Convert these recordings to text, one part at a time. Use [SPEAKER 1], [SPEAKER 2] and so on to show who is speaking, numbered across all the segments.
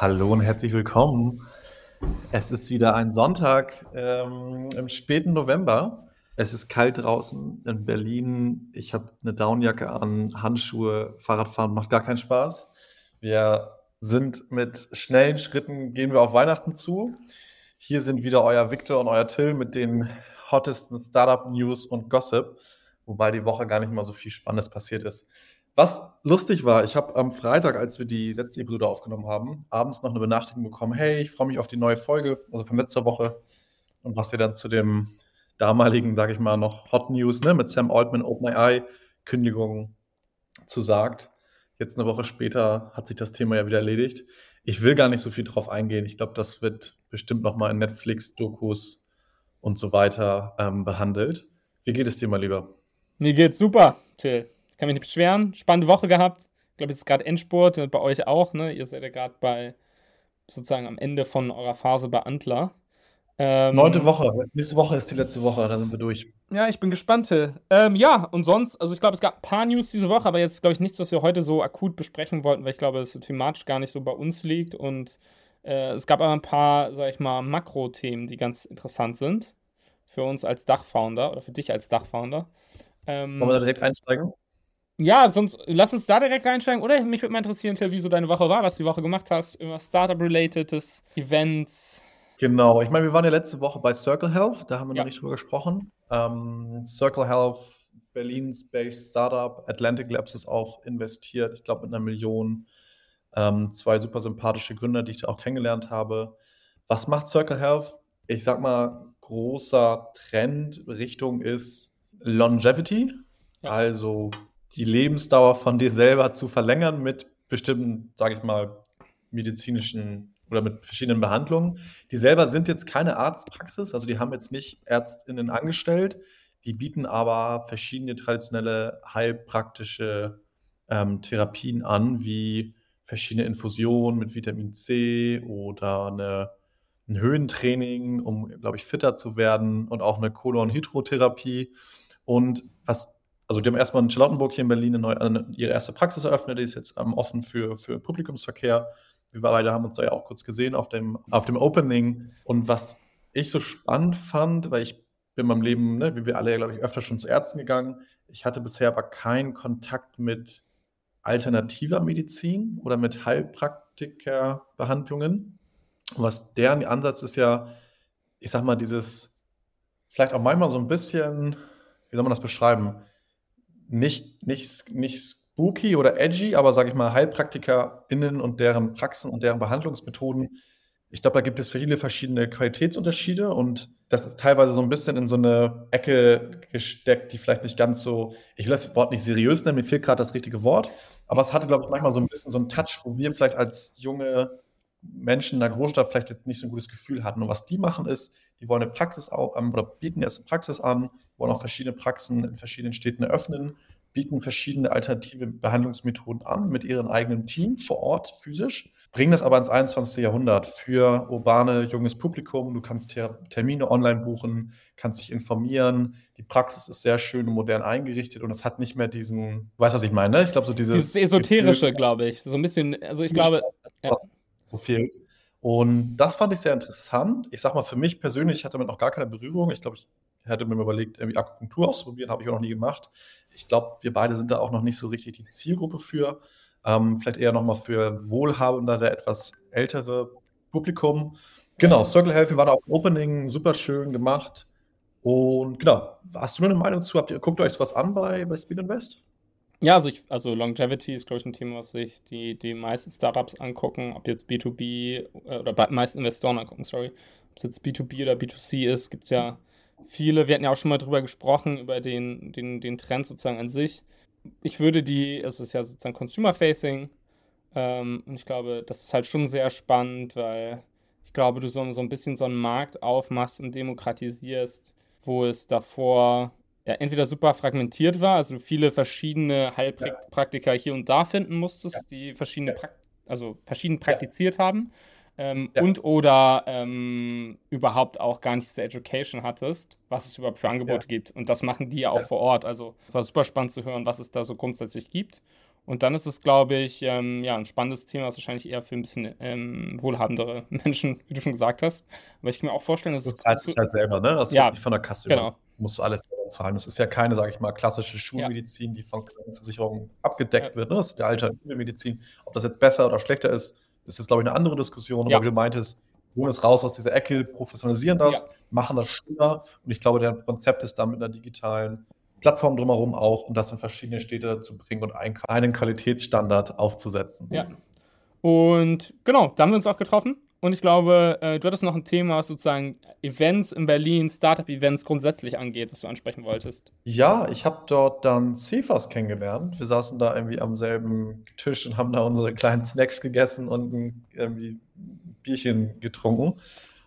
[SPEAKER 1] Hallo und herzlich willkommen. Es ist wieder ein Sonntag ähm, im späten November. Es ist kalt draußen in Berlin. Ich habe eine Downjacke an, Handschuhe, Fahrradfahren macht gar keinen Spaß. Wir sind mit schnellen Schritten, gehen wir auf Weihnachten zu. Hier sind wieder euer Victor und euer Till mit den hottesten Startup-News und Gossip, wobei die Woche gar nicht mal so viel Spannendes passiert ist. Was lustig war, ich habe am Freitag, als wir die letzte Episode aufgenommen haben, abends noch eine Benachrichtigung bekommen, hey, ich freue mich auf die neue Folge, also von letzter Woche. Und was ihr dann zu dem damaligen, sage ich mal, noch Hot News ne, mit Sam Altman, OpenAI, Kündigung zu sagt. Jetzt eine Woche später hat sich das Thema ja wieder erledigt. Ich will gar nicht so viel drauf eingehen. Ich glaube, das wird bestimmt nochmal in Netflix-Dokus und so weiter ähm, behandelt. Wie geht es dir mal lieber?
[SPEAKER 2] Mir geht's super, Till kann mich nicht beschweren. Spannende Woche gehabt. Ich glaube, es ist gerade Endspurt bei euch auch. Ne? Ihr seid ja gerade bei sozusagen am Ende von eurer Phase bei Antler.
[SPEAKER 1] Ähm, Neunte Woche. Nächste Woche ist die letzte Woche, dann sind wir durch.
[SPEAKER 2] Ja, ich bin gespannt. Ähm, ja, und sonst, also ich glaube, es gab ein paar News diese Woche, aber jetzt glaube ich nichts, was wir heute so akut besprechen wollten, weil ich glaube, es thematisch gar nicht so bei uns liegt. Und äh, es gab aber ein paar, sag ich mal, Makro-Themen, die ganz interessant sind. Für uns als Dachfounder oder für dich als Dachfounder.
[SPEAKER 1] Ähm, Wollen wir da direkt einsteigen?
[SPEAKER 2] Ja, sonst lass uns da direkt reinsteigen. Oder mich würde mal interessieren, wie so deine Woche war, was du die Woche gemacht hast, irgendwas Startup-relatedes, Events.
[SPEAKER 1] Genau, ich meine, wir waren ja letzte Woche bei Circle Health, da haben wir ja. noch nicht drüber gesprochen. Ähm, Circle Health, Berlins based Startup, Atlantic Labs ist auch investiert, ich glaube mit einer Million. Ähm, zwei super sympathische Gründer, die ich da auch kennengelernt habe. Was macht Circle Health? Ich sag mal, großer Trend Richtung ist Longevity. Ja. Also die Lebensdauer von dir selber zu verlängern mit bestimmten, sage ich mal, medizinischen oder mit verschiedenen Behandlungen. Die selber sind jetzt keine Arztpraxis, also die haben jetzt nicht Ärztinnen angestellt, die bieten aber verschiedene traditionelle heilpraktische ähm, Therapien an, wie verschiedene Infusionen mit Vitamin C oder eine, ein Höhentraining, um, glaube ich, fitter zu werden und auch eine Kolonhydrotherapie. Und was also die haben erstmal in Charlottenburg hier in Berlin eine neue, eine, ihre erste Praxis eröffnet, die ist jetzt ähm, offen für, für Publikumsverkehr. Wir beide haben uns da ja auch kurz gesehen auf dem, auf dem Opening. Und was ich so spannend fand, weil ich bin in meinem Leben, ne, wie wir alle, glaube ich, öfter schon zu Ärzten gegangen. Ich hatte bisher aber keinen Kontakt mit alternativer Medizin oder mit Heilpraktikerbehandlungen. Was deren Ansatz ist ja, ich sag mal, dieses, vielleicht auch manchmal so ein bisschen, wie soll man das beschreiben? Nicht, nicht, nicht spooky oder edgy, aber sage ich mal, HeilpraktikerInnen und deren Praxen und deren Behandlungsmethoden. Ich glaube, da gibt es viele verschiedene Qualitätsunterschiede und das ist teilweise so ein bisschen in so eine Ecke gesteckt, die vielleicht nicht ganz so, ich will das Wort nicht seriös nennen, mir fehlt gerade das richtige Wort, aber es hatte, glaube ich, manchmal so ein bisschen so einen Touch, wo wir vielleicht als junge Menschen in der Großstadt vielleicht jetzt nicht so ein gutes Gefühl hatten. Und was die machen ist, die wollen eine Praxis auch, oder bieten erst eine Praxis an, wollen auch verschiedene Praxen in verschiedenen Städten eröffnen, bieten verschiedene alternative Behandlungsmethoden an mit ihrem eigenen Team vor Ort physisch, bringen das aber ins 21. Jahrhundert für urbane, junges Publikum. Du kannst Ter Termine online buchen, kannst dich informieren. Die Praxis ist sehr schön und modern eingerichtet und es hat nicht mehr diesen, weißt du, was ich meine? Ich glaube, so dieses.
[SPEAKER 2] Dieses Esoterische, glaube ich. So ein bisschen, also ich glaube. Ja.
[SPEAKER 1] Fehlt. Und das fand ich sehr interessant. Ich sag mal, für mich persönlich, ich hatte damit noch gar keine Berührung. Ich glaube, ich hätte mir überlegt, irgendwie Akupunktur auszuprobieren, habe ich auch noch nie gemacht. Ich glaube, wir beide sind da auch noch nicht so richtig die Zielgruppe für. Ähm, vielleicht eher nochmal für wohlhabendere, etwas ältere Publikum. Genau, Circle Health, wir waren auf Opening, super schön gemacht. Und genau, hast du eine Meinung zu? Habt ihr, guckt euch was an bei, bei Speed Invest?
[SPEAKER 2] Ja, also, ich, also Longevity ist, glaube ich, ein Thema, was sich die, die meisten Startups angucken, ob jetzt B2B äh, oder bei meisten Investoren angucken, sorry. Ob es jetzt B2B oder B2C ist, gibt es ja viele. Wir hatten ja auch schon mal drüber gesprochen, über den, den, den Trend sozusagen an sich. Ich würde die, es ist ja sozusagen Consumer-Facing, ähm, und ich glaube, das ist halt schon sehr spannend, weil ich glaube, du so, so ein bisschen so einen Markt aufmachst und demokratisierst, wo es davor ja, entweder super fragmentiert war, also viele verschiedene Heilpraktiker hier und da finden musstest, ja. die verschiedene, pra also verschieden praktiziert ja. haben. Ähm, und oder ähm, überhaupt auch gar nicht diese Education hattest, was es überhaupt für Angebote gibt. Und das machen die ja auch vor Ort. Also war super spannend zu hören, was es da so grundsätzlich gibt. Und dann ist es, glaube ich, ähm, ja, ein spannendes Thema, was wahrscheinlich eher für ein bisschen ähm, wohlhabendere Menschen, wie du schon gesagt hast. Aber ich kann mir auch vorstellen, dass
[SPEAKER 1] du zahlst es halt selber, ne? Das
[SPEAKER 2] ja,
[SPEAKER 1] nicht von der Kasse
[SPEAKER 2] genau.
[SPEAKER 1] Über. musst du alles selber zahlen. Das ist ja keine, sage ich mal, klassische Schulmedizin, ja. die von Versicherungen abgedeckt ja. wird. Ne? Das ist die alternative Medizin. Ob das jetzt besser oder schlechter ist, ist jetzt, glaube ich, eine andere Diskussion. Aber wie du meintest, holen es raus aus dieser Ecke, professionalisieren das, machen das schöner. Und ich glaube, der Konzept ist dann mit einer digitalen Plattform drumherum auch und das in verschiedene Städte zu bringen und einen Qualitätsstandard aufzusetzen.
[SPEAKER 2] Ja. Und genau, da haben wir uns auch getroffen. Und ich glaube, äh, du hattest noch ein Thema, was sozusagen Events in Berlin, Startup-Events grundsätzlich angeht, was du ansprechen wolltest.
[SPEAKER 1] Ja, ich habe dort dann Cefas kennengelernt. Wir saßen da irgendwie am selben Tisch und haben da unsere kleinen Snacks gegessen und ein irgendwie Bierchen getrunken.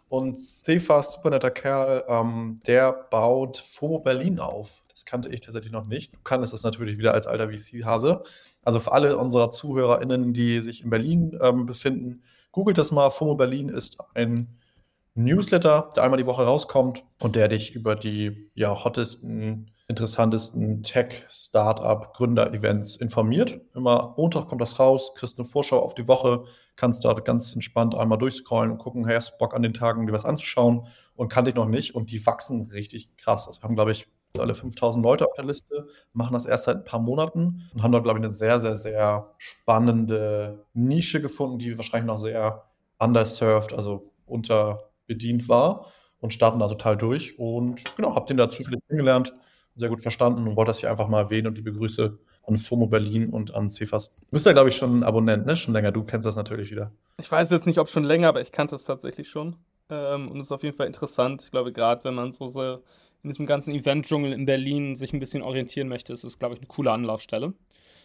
[SPEAKER 1] Und Cefas, super netter Kerl, ähm, der baut FOMO Berlin auf. Das kannte ich tatsächlich noch nicht. Du kannst es natürlich wieder als alter VC-Hase. Also für alle unserer ZuhörerInnen, die sich in Berlin ähm, befinden, googelt das mal. FOMO Berlin ist ein Newsletter, der einmal die Woche rauskommt und der dich über die ja, hottesten, interessantesten Tech-Startup-Gründer-Events informiert. Immer Montag kommt das raus, kriegst eine Vorschau auf die Woche, kannst da ganz entspannt einmal durchscrollen und gucken, hey, hast du Bock an den Tagen, dir was anzuschauen und kannte ich noch nicht und die wachsen richtig krass. Also wir haben, glaube ich, alle 5000 Leute auf der Liste, machen das erst seit ein paar Monaten und haben da, glaube ich, eine sehr, sehr, sehr spannende Nische gefunden, die wahrscheinlich noch sehr underserved, also unterbedient war und starten da total durch. Und genau, habe den da zufällig kennengelernt, sehr gut verstanden und wollte das hier einfach mal erwähnen und liebe Grüße an FOMO Berlin und an Cefas. Du bist ja, glaube ich, schon ein Abonnent, ne? Schon länger. Du kennst das natürlich wieder.
[SPEAKER 2] Ich weiß jetzt nicht, ob schon länger, aber ich kannte es tatsächlich schon. Ähm, und es ist auf jeden Fall interessant. Ich glaube, gerade wenn man so, so in diesem ganzen Event-Dschungel in Berlin sich ein bisschen orientieren möchte, ist es, glaube ich, eine coole Anlaufstelle.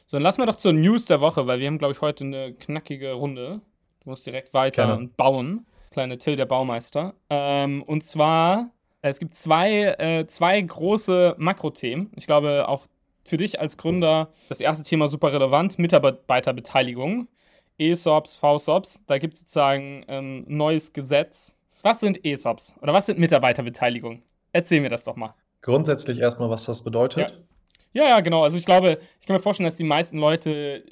[SPEAKER 2] So, dann lassen wir doch zur News der Woche, weil wir haben, glaube ich, heute eine knackige Runde. Du musst direkt weiter Gerne. bauen. Kleine Till der Baumeister. Ähm, und zwar, äh, es gibt zwei, äh, zwei große Makrothemen. Ich glaube, auch für dich als Gründer das erste Thema super relevant: Mitarbeiterbeteiligung. ESOPs, VSOPs, da gibt es sozusagen ein ähm, neues Gesetz. Was sind ESOPs oder was sind Mitarbeiterbeteiligung? Erzähl mir das doch mal.
[SPEAKER 1] Grundsätzlich erstmal, was das bedeutet.
[SPEAKER 2] Ja. ja, ja, genau. Also ich glaube, ich kann mir vorstellen, dass die meisten Leute,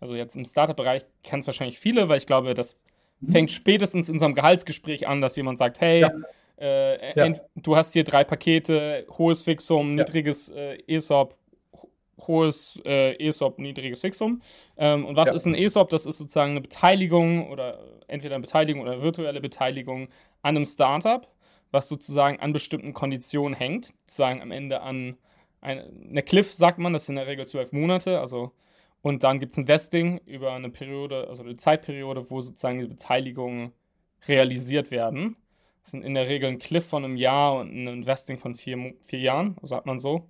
[SPEAKER 2] also jetzt im Startup-Bereich kennen es wahrscheinlich viele, weil ich glaube, das fängt spätestens in so einem Gehaltsgespräch an, dass jemand sagt, hey, ja. Äh, ja. du hast hier drei Pakete, hohes Fixum, niedriges äh, ESOP, hohes äh, ESOP, niedriges Fixum. Ähm, und was ja. ist ein ESOP? Das ist sozusagen eine Beteiligung oder entweder eine Beteiligung oder eine virtuelle Beteiligung an einem Startup was sozusagen an bestimmten Konditionen hängt. Sozusagen am Ende an eine Cliff, sagt man, das sind in der Regel zwölf Monate. Also, und dann gibt es ein Vesting über eine Periode, also eine Zeitperiode, wo sozusagen diese Beteiligungen realisiert werden. Das sind in der Regel ein Cliff von einem Jahr und ein Investing von vier, vier Jahren, sagt man so.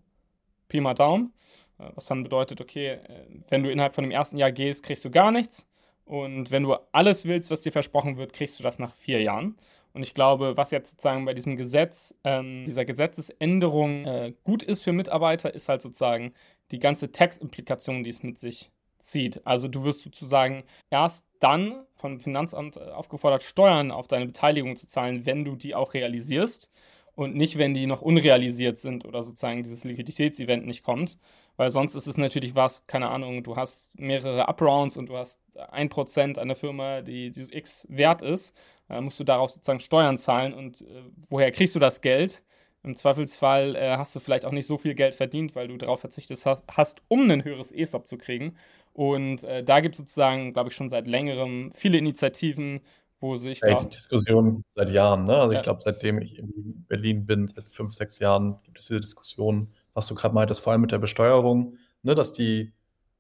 [SPEAKER 2] Pi mal Daumen. Äh, was dann bedeutet, okay, äh, wenn du innerhalb von dem ersten Jahr gehst, kriegst du gar nichts. Und wenn du alles willst, was dir versprochen wird, kriegst du das nach vier Jahren. Und ich glaube, was jetzt sozusagen bei diesem Gesetz, ähm, dieser Gesetzesänderung äh, gut ist für Mitarbeiter, ist halt sozusagen die ganze Textimplikation, die es mit sich zieht. Also du wirst sozusagen erst dann vom Finanzamt äh, aufgefordert, Steuern auf deine Beteiligung zu zahlen, wenn du die auch realisierst und nicht, wenn die noch unrealisiert sind oder sozusagen dieses Liquiditätsevent nicht kommt. Weil sonst ist es natürlich was, keine Ahnung, du hast mehrere Uprounds und du hast ein Prozent an der Firma, die, die X wert ist, äh, musst du darauf sozusagen Steuern zahlen und äh, woher kriegst du das Geld? Im Zweifelsfall äh, hast du vielleicht auch nicht so viel Geld verdient, weil du darauf verzichtet hast, hast um ein höheres ESOP zu kriegen. Und äh, da gibt es sozusagen, glaube ich, schon seit längerem viele Initiativen, wo sich.
[SPEAKER 1] Ja, die Diskussion seit Jahren, ne? Also ja. ich glaube, seitdem ich in Berlin bin, seit fünf, sechs Jahren, gibt es diese Diskussion, was du gerade meintest, vor allem mit der Besteuerung, ne, dass die,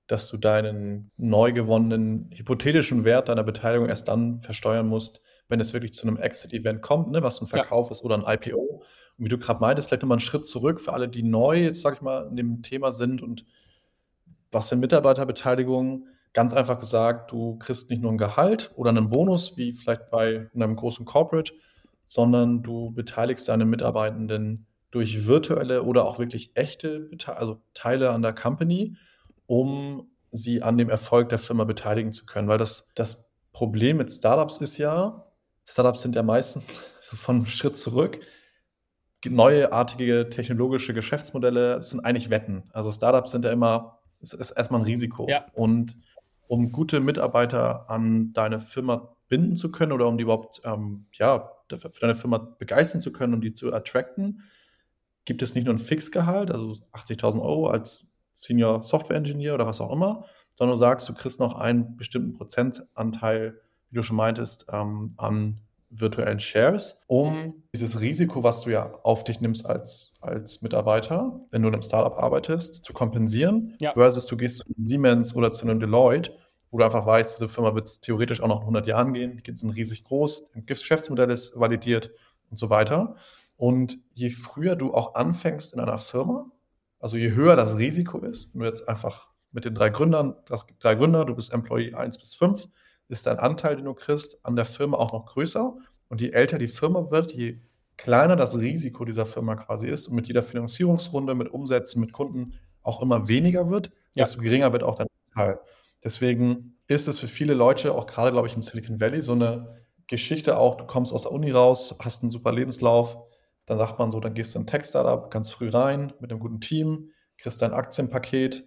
[SPEAKER 1] dass du deinen neu gewonnenen hypothetischen Wert deiner Beteiligung erst dann versteuern musst, wenn es wirklich zu einem Exit-Event kommt, ne, was ein Verkauf ja. ist oder ein IPO. Und wie du gerade meintest, vielleicht nochmal einen Schritt zurück für alle, die neu jetzt, sag ich mal, in dem Thema sind und was sind Mitarbeiterbeteiligung? Ganz einfach gesagt, du kriegst nicht nur ein Gehalt oder einen Bonus, wie vielleicht bei einem großen Corporate, sondern du beteiligst deine Mitarbeitenden durch virtuelle oder auch wirklich echte also Teile an der Company, um sie an dem Erfolg der Firma beteiligen zu können. Weil das, das Problem mit Startups ist ja, Startups sind ja meistens von einem Schritt zurück. Neuartige technologische Geschäftsmodelle sind eigentlich Wetten. Also Startups sind ja immer Das ist erstmal ein Risiko.
[SPEAKER 2] Ja.
[SPEAKER 1] Und um gute Mitarbeiter an deine Firma binden zu können oder um die überhaupt ähm, ja, für deine Firma begeistern zu können und die zu attracten, gibt es nicht nur ein Fixgehalt, also 80.000 Euro als Senior Software Engineer oder was auch immer, sondern du sagst, du kriegst noch einen bestimmten Prozentanteil, wie du schon meintest, ähm, an virtuellen Shares, um dieses Risiko, was du ja auf dich nimmst als, als Mitarbeiter, wenn du in einem Startup arbeitest, zu kompensieren,
[SPEAKER 2] ja.
[SPEAKER 1] versus du gehst zu Siemens oder zu einem Deloitte, wo du einfach weißt, diese Firma wird es theoretisch auch noch in 100 Jahren gehen, die sind riesig groß, das Geschäftsmodell ist validiert und so weiter. Und je früher du auch anfängst in einer Firma, also je höher das Risiko ist, wenn du jetzt einfach mit den drei Gründern, das gibt drei Gründer, du bist Employee 1 bis 5, ist dein Anteil, den du kriegst, an der Firma auch noch größer. Und je älter die Firma wird, je kleiner das Risiko dieser Firma quasi ist und mit jeder Finanzierungsrunde, mit Umsätzen, mit Kunden auch immer weniger wird, ja. desto geringer wird auch dein Anteil. Deswegen ist es für viele Leute, auch gerade, glaube ich, im Silicon Valley, so eine Geschichte auch, du kommst aus der Uni raus, hast einen super Lebenslauf, dann sagt man so, dann gehst du in ein Tech-Startup ganz früh rein mit einem guten Team, kriegst dein Aktienpaket,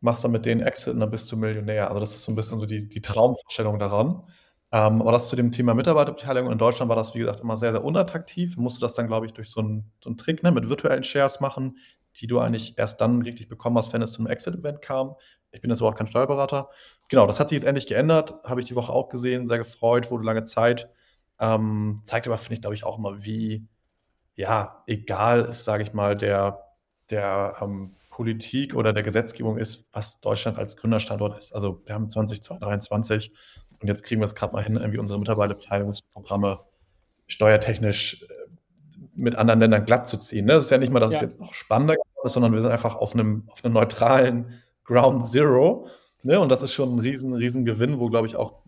[SPEAKER 1] machst dann mit denen Exit und dann bist du Millionär. Also das ist so ein bisschen so die, die Traumvorstellung daran. Ähm, aber das zu dem Thema Mitarbeiterbeteiligung in Deutschland war das, wie gesagt, immer sehr, sehr unattraktiv. Du musst das dann, glaube ich, durch so einen, so einen Trick ne, mit virtuellen Shares machen, die du eigentlich erst dann richtig bekommen hast, wenn es zum Exit-Event kam. Ich bin jetzt aber auch kein Steuerberater. Genau, das hat sich jetzt endlich geändert. Habe ich die Woche auch gesehen, sehr gefreut, wurde lange Zeit. Ähm, zeigt aber, finde ich, glaube ich, auch immer, wie, ja, egal ist, sage ich mal, der, der ähm, Politik oder der Gesetzgebung ist, was Deutschland als Gründerstandort ist. Also wir haben 2023 und jetzt kriegen wir es gerade mal hin, irgendwie unsere Mitarbeiterbeteiligungsprogramme steuertechnisch äh, mit anderen Ländern glatt zu ziehen. Ne? Das ist ja nicht mal, dass ja. es jetzt noch spannender ist, sondern wir sind einfach auf einem, auf einem neutralen Ground Zero. Ne? Und das ist schon ein riesen, riesen Gewinn, wo, glaube ich, auch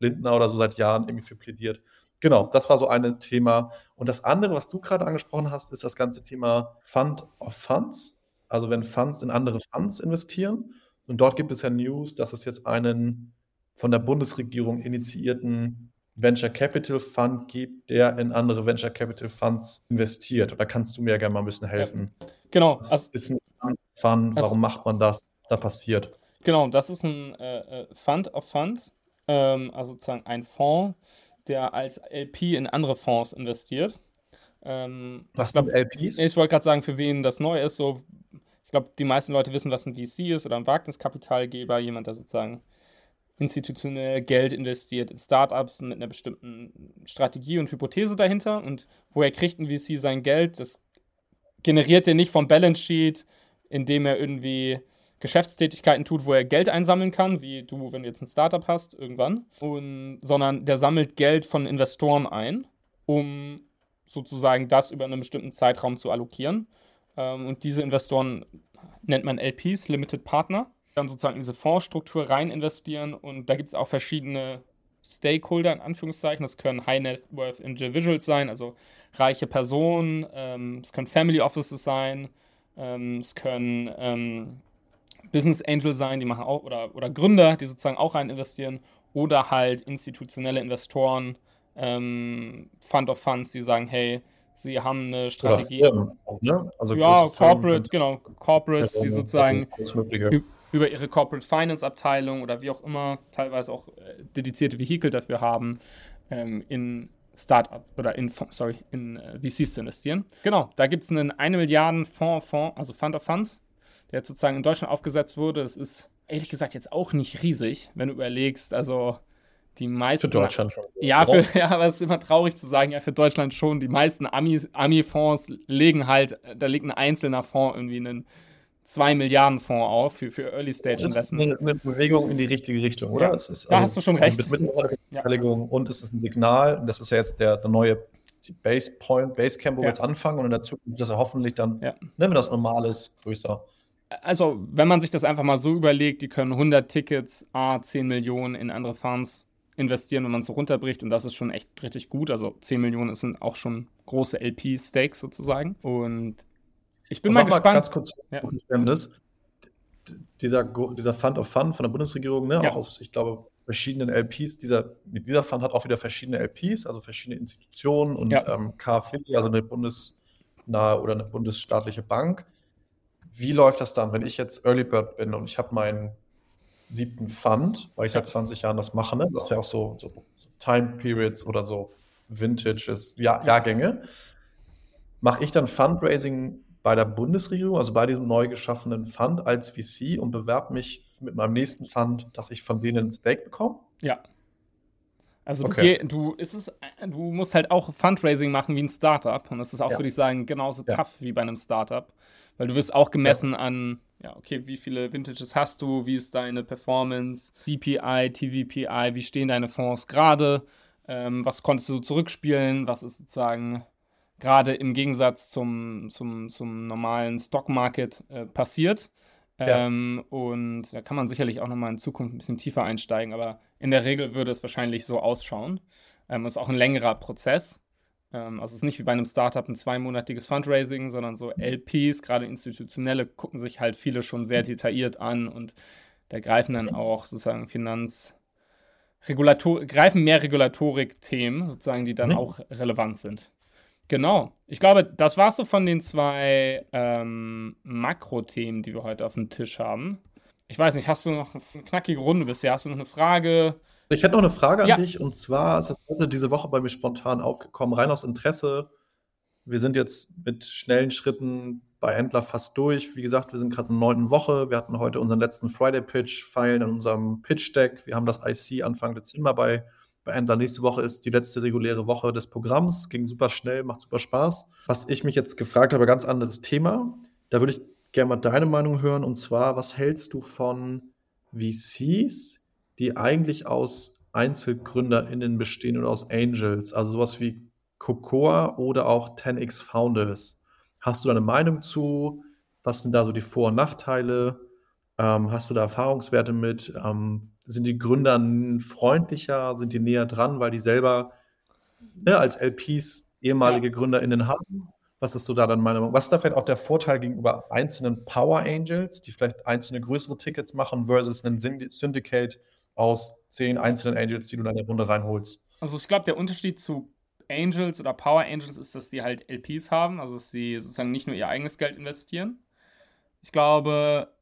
[SPEAKER 1] Lindner oder so seit Jahren irgendwie für plädiert. Genau, das war so ein Thema. Und das andere, was du gerade angesprochen hast, ist das ganze Thema Fund of Funds. Also wenn Funds in andere Funds investieren. Und dort gibt es ja News, dass es jetzt einen von der Bundesregierung initiierten Venture Capital Fund gibt, der in andere Venture Capital Funds investiert. Oder kannst du mir gerne mal ein bisschen helfen?
[SPEAKER 2] Ja, genau.
[SPEAKER 1] Was also, ist ein Fund? Also, warum macht man das? Was da passiert?
[SPEAKER 2] Genau, das ist ein äh, äh, Fund of Funds, ähm, also sozusagen ein Fonds, der als LP in andere Fonds investiert.
[SPEAKER 1] Ähm, was sind LPs?
[SPEAKER 2] Ich wollte gerade sagen, für wen das neu ist. So ich glaube, die meisten Leute wissen, was ein VC ist oder ein Wagniskapitalgeber, jemand, der sozusagen institutionell Geld investiert in Startups mit einer bestimmten Strategie und Hypothese dahinter. Und woher kriegt ein VC sein Geld? Das generiert er nicht vom Balance Sheet, indem er irgendwie Geschäftstätigkeiten tut, wo er Geld einsammeln kann, wie du, wenn du jetzt ein Startup hast, irgendwann, und, sondern der sammelt Geld von Investoren ein, um sozusagen das über einen bestimmten Zeitraum zu allokieren. Ähm, und diese Investoren nennt man LPs, Limited Partner. Dann sozusagen in diese Fondsstruktur rein investieren und da gibt es auch verschiedene Stakeholder in Anführungszeichen. Das können High Net Worth Individuals sein, also reiche Personen. Ähm, es können Family Offices sein. Ähm, es können Business Angels sein, die machen auch, oder, oder Gründer, die sozusagen auch rein investieren. Oder halt institutionelle Investoren, Fund of Funds, die sagen, hey, Sie haben eine Strategie. Auch, ne? also ja, Corporate, genau. Corporates, die sozusagen über ihre Corporate Finance Abteilung oder wie auch immer teilweise auch äh, dedizierte Vehikel dafür haben, ähm, in Startup oder in, sorry, in äh, VCs zu investieren. Genau, da gibt es einen 1 Milliarden Fonds, Fonds, also Fund of Funds, der sozusagen in Deutschland aufgesetzt wurde. Das ist ehrlich gesagt jetzt auch nicht riesig, wenn du überlegst, also die meisten.
[SPEAKER 1] Für Deutschland schon.
[SPEAKER 2] Ja, für, ja, aber es ist immer traurig zu sagen, ja, für Deutschland schon. Die meisten Ami-Fonds legen halt, da legt ein einzelner Fonds irgendwie einen 2 Milliarden Fonds auf für, für Early Stage Investment.
[SPEAKER 1] Das ist eine, Bewegung in die richtige Richtung, oder?
[SPEAKER 2] Ja, ist, da also, hast du schon recht. Mit
[SPEAKER 1] Mitarbeiterbeteiligung ja. und es ist ein Signal, das ist ja jetzt der, der neue Base Point, Basecamp, wo wir jetzt anfangen und in der Zukunft ist er hoffentlich dann, ja. ne, wenn das normal ist, größer.
[SPEAKER 2] Also, wenn man sich das einfach mal so überlegt, die können 100 Tickets, A, 10 Millionen in andere Funds investieren, wenn man es so runterbricht. Und das ist schon echt richtig gut. Also 10 Millionen sind auch schon große LP-Stakes sozusagen. Und ich bin mal gespannt. Mal
[SPEAKER 1] ganz kurz ja. Verständnis. Dieser, dieser Fund of Fund von der Bundesregierung, ne, ja. auch aus, ich glaube, verschiedenen LPs. Dieser, dieser Fund hat auch wieder verschiedene LPs, also verschiedene Institutionen und ja. ähm, KfW, also eine bundesnahe oder eine bundesstaatliche Bank. wie läuft das dann, wenn ich jetzt Early Bird bin und ich habe meinen siebten Fund, weil ich seit 20 Jahren das mache, ne? das ist ja auch so, so Time Periods oder so Vintages, Jahr, Jahrgänge. Mache ich dann Fundraising bei der Bundesregierung, also bei diesem neu geschaffenen Fund als VC und bewerbe mich mit meinem nächsten Fund, dass ich von denen ein Stake bekomme?
[SPEAKER 2] Ja. Also okay. du, du, ist es, du musst halt auch Fundraising machen wie ein Startup. Und das ist auch, ja. würde ich sagen, genauso ja. tough wie bei einem Startup. Weil du wirst auch gemessen ja. an, ja, okay, wie viele Vintages hast du, wie ist deine Performance, DPI, TVPI, wie stehen deine Fonds gerade, ähm, was konntest du zurückspielen, was ist sozusagen gerade im Gegensatz zum, zum, zum normalen Stockmarket äh, passiert. Ja. Ähm, und da kann man sicherlich auch nochmal in Zukunft ein bisschen tiefer einsteigen, aber in der Regel würde es wahrscheinlich so ausschauen. Ähm, ist auch ein längerer Prozess. Ähm, also es ist nicht wie bei einem Startup ein zweimonatiges Fundraising, sondern so LPs, gerade institutionelle, gucken sich halt viele schon sehr detailliert an und da greifen dann auch sozusagen Finanz- Regulator greifen mehr Regulatorik-Themen, sozusagen, die dann mhm. auch relevant sind. Genau. Ich glaube, das war's so von den zwei ähm, Makro-Themen, die wir heute auf dem Tisch haben. Ich weiß nicht, hast du noch eine knackige Runde bisher? Hast du noch eine Frage?
[SPEAKER 1] Ich hätte noch eine Frage an ja. dich und zwar ist es heute diese Woche bei mir spontan aufgekommen, rein aus Interesse. Wir sind jetzt mit schnellen Schritten bei Händler fast durch. Wie gesagt, wir sind gerade in der neunten Woche. Wir hatten heute unseren letzten Friday-Pitch, feilen in unserem Pitch-Deck. Wir haben das IC Anfang Dezember bei bei Endler. Nächste Woche ist die letzte reguläre Woche des Programms. Ging super schnell, macht super Spaß. Was ich mich jetzt gefragt habe, ganz anderes Thema. Da würde ich gerne mal deine Meinung hören. Und zwar, was hältst du von VCs, die eigentlich aus EinzelgründerInnen bestehen oder aus Angels? Also sowas wie Cocoa oder auch 10x Founders. Hast du da eine Meinung zu? Was sind da so die Vor- und Nachteile? Ähm, hast du da Erfahrungswerte mit? Ähm, sind die Gründer freundlicher, sind die näher dran, weil die selber ne, als LPs ehemalige. GründerInnen haben? Was ist so da dann meine Meinung? Was ist da vielleicht auch der Vorteil gegenüber einzelnen Power Angels, die vielleicht einzelne größere Tickets machen, versus einen Syndicate aus zehn einzelnen Angels, die du in der Runde reinholst?
[SPEAKER 2] Also ich glaube, der Unterschied zu Angels oder Power Angels ist, dass die halt LPs haben, also dass sie sozusagen nicht nur ihr eigenes Geld investieren. Ich glaube,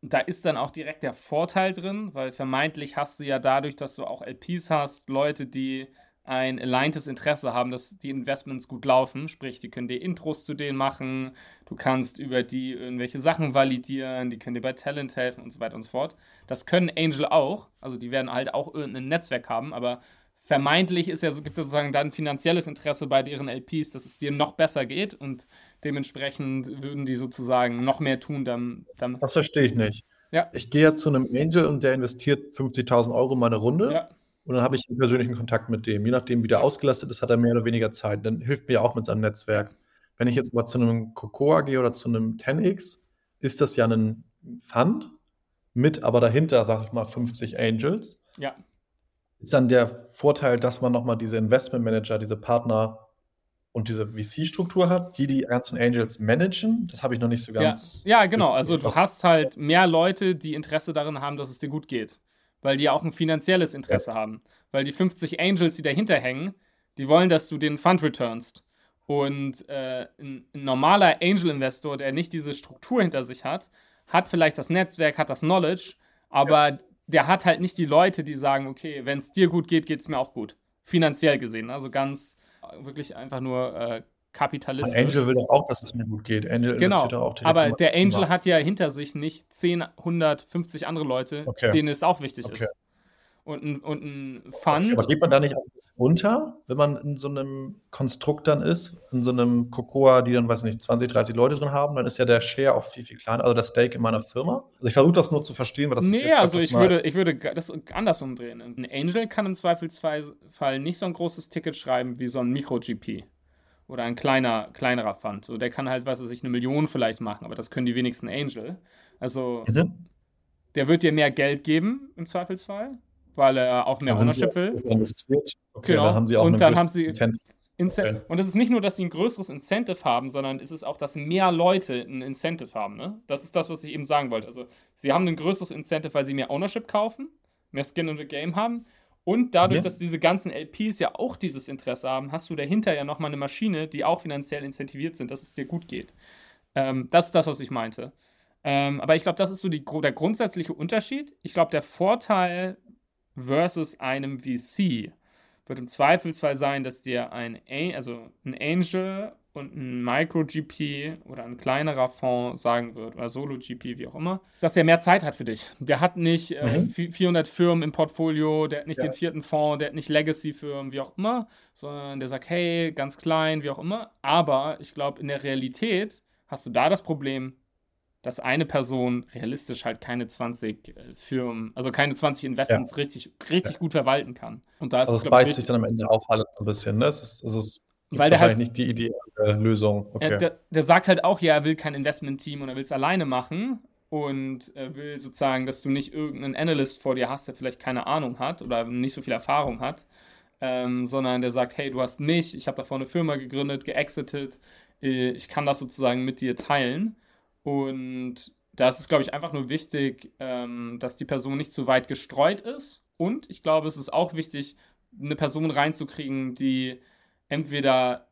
[SPEAKER 2] da ist dann auch direkt der Vorteil drin, weil vermeintlich hast du ja dadurch, dass du auch LPs hast, Leute, die ein aligntes Interesse haben, dass die Investments gut laufen. Sprich, die können dir Intros zu denen machen, du kannst über die irgendwelche Sachen validieren, die können dir bei Talent helfen und so weiter und so fort. Das können Angel auch, also die werden halt auch irgendein Netzwerk haben, aber vermeintlich ist ja, gibt es sozusagen dann finanzielles Interesse bei deren LPs, dass es dir noch besser geht und Dementsprechend würden die sozusagen noch mehr tun. Dann,
[SPEAKER 1] dann das verstehe ich nicht. Ja. Ich gehe ja zu einem Angel und der investiert 50.000 Euro in meine Runde. Ja. Und dann habe ich einen persönlichen Kontakt mit dem. Je nachdem, wie der ausgelastet ist, hat er mehr oder weniger Zeit. Dann hilft mir auch mit seinem Netzwerk. Wenn ich jetzt mal zu einem Cocoa gehe oder zu einem 10x, ist das ja ein Fund mit aber dahinter, sage ich mal, 50 Angels.
[SPEAKER 2] Ja.
[SPEAKER 1] Ist dann der Vorteil, dass man nochmal diese Investmentmanager, diese Partner und diese VC-Struktur hat, die die ganzen Angels managen. Das habe ich noch nicht so ganz.
[SPEAKER 2] Ja, ja genau. Also du hast halt mehr Leute, die Interesse darin haben, dass es dir gut geht. Weil die auch ein finanzielles Interesse ja. haben. Weil die 50 Angels, die dahinter hängen, die wollen, dass du den Fund returnst. Und äh, ein, ein, normaler Angel-Investor, der nicht diese Struktur hinter sich hat, hat vielleicht das Netzwerk, hat das Knowledge, aber ja. der hat halt nicht die Leute, die sagen, okay, wenn es dir gut geht, geht es mir auch gut. Finanziell gesehen. Also ganz wirklich einfach nur äh, kapitalistisch.
[SPEAKER 1] Angel will doch auch, dass es mir gut geht.
[SPEAKER 2] Angel genau, investiert auch aber der Angel immer. hat ja hinter sich nicht 10, 150 andere Leute, okay. denen es auch wichtig okay. ist und ein, und ein Fund.
[SPEAKER 1] aber geht man da nicht runter, wenn man in so einem Konstrukt dann ist, in so einem Cocoa, die dann, weiß nicht, 20, 30 Leute drin haben, dann ist ja der Share auch viel, viel kleiner, also das Stake in meiner Firma. Also ich versuche das nur zu verstehen, weil das
[SPEAKER 2] nee, ist jetzt also ich würde, ich würde das anders umdrehen. Ein Angel kann im Zweifelsfall nicht so ein großes Ticket schreiben wie so ein Micro-GP. Oder ein kleiner, kleinerer Fund. So, der kann halt, weiß ich, eine Million vielleicht machen, aber das können die wenigsten Angel. Also, mhm. der wird dir mehr Geld geben, im Zweifelsfall weil er auch mehr dann Ownership will. Okay, genau. Dann haben sie auch und dann haben sie Okay. Und es ist nicht nur, dass sie ein größeres Incentive haben, sondern es ist auch, dass mehr Leute ein Incentive haben. Ne? Das ist das, was ich eben sagen wollte. Also, sie haben ein größeres Incentive, weil sie mehr Ownership kaufen, mehr Skin in the Game haben. Und dadurch, ja. dass diese ganzen LPs ja auch dieses Interesse haben, hast du dahinter ja nochmal eine Maschine, die auch finanziell incentiviert sind, dass es dir gut geht. Ähm, das ist das, was ich meinte. Ähm, aber ich glaube, das ist so die, der grundsätzliche Unterschied. Ich glaube, der Vorteil versus einem VC wird im Zweifelsfall sein, dass dir ein, also ein Angel und ein Micro-GP oder ein kleinerer Fonds sagen wird, oder Solo-GP, wie auch immer, dass er mehr Zeit hat für dich. Der hat nicht äh, mhm. 400 Firmen im Portfolio, der hat nicht ja. den vierten Fonds, der hat nicht Legacy-Firmen, wie auch immer, sondern der sagt, hey, ganz klein, wie auch immer. Aber ich glaube, in der Realität hast du da das Problem, dass eine Person realistisch halt keine 20 äh, Firmen, also keine 20 Investments ja. richtig, richtig ja. gut verwalten kann.
[SPEAKER 1] Und da ist also es beißt sich dann am Ende auch alles ein bisschen, ne? Es ist, also es
[SPEAKER 2] weil der halt
[SPEAKER 1] nicht die ideale Lösung.
[SPEAKER 2] Okay. Er, der, der, sagt halt auch, ja, er will kein Investment-Team und er will es alleine machen und er will sozusagen, dass du nicht irgendeinen Analyst vor dir hast, der vielleicht keine Ahnung hat oder nicht so viel Erfahrung hat, ähm, sondern der sagt, hey, du hast mich, ich habe davor eine Firma gegründet, geexitet, äh, ich kann das sozusagen mit dir teilen und da ist es, glaube ich, einfach nur wichtig, ähm, dass die Person nicht zu weit gestreut ist und ich glaube, es ist auch wichtig, eine Person reinzukriegen, die entweder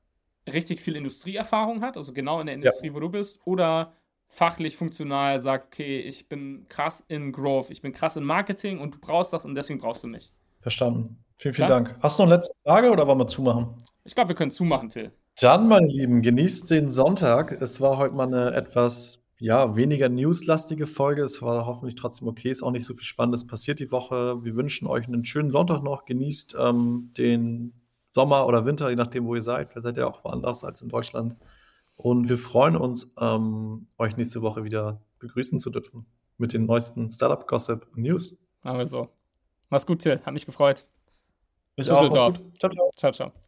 [SPEAKER 2] richtig viel Industrieerfahrung hat, also genau in der Industrie, ja. wo du bist, oder fachlich funktional sagt, okay, ich bin krass in Growth, ich bin krass in Marketing und du brauchst das und deswegen brauchst du mich.
[SPEAKER 1] Verstanden. Vielen, vielen Klar? Dank. Hast du noch eine letzte Frage oder wollen wir zumachen?
[SPEAKER 2] Ich glaube, wir können zumachen, Till.
[SPEAKER 1] Dann, meine Lieben, genießt den Sonntag. Es war heute mal eine etwas ja, weniger newslastige Folge. Es war hoffentlich trotzdem okay. Ist auch nicht so viel Spannendes passiert die Woche. Wir wünschen euch einen schönen Sonntag noch. Genießt ähm, den Sommer oder Winter, je nachdem, wo ihr seid. Vielleicht seid ihr auch woanders als in Deutschland. Und wir freuen uns, ähm, euch nächste Woche wieder begrüßen zu dürfen mit den neuesten Startup Gossip News.
[SPEAKER 2] Machen wir so. Mach's gut, Till. Hat mich gefreut.
[SPEAKER 1] Mich auch. Mach's gut.
[SPEAKER 2] Ciao, ciao. ciao, ciao.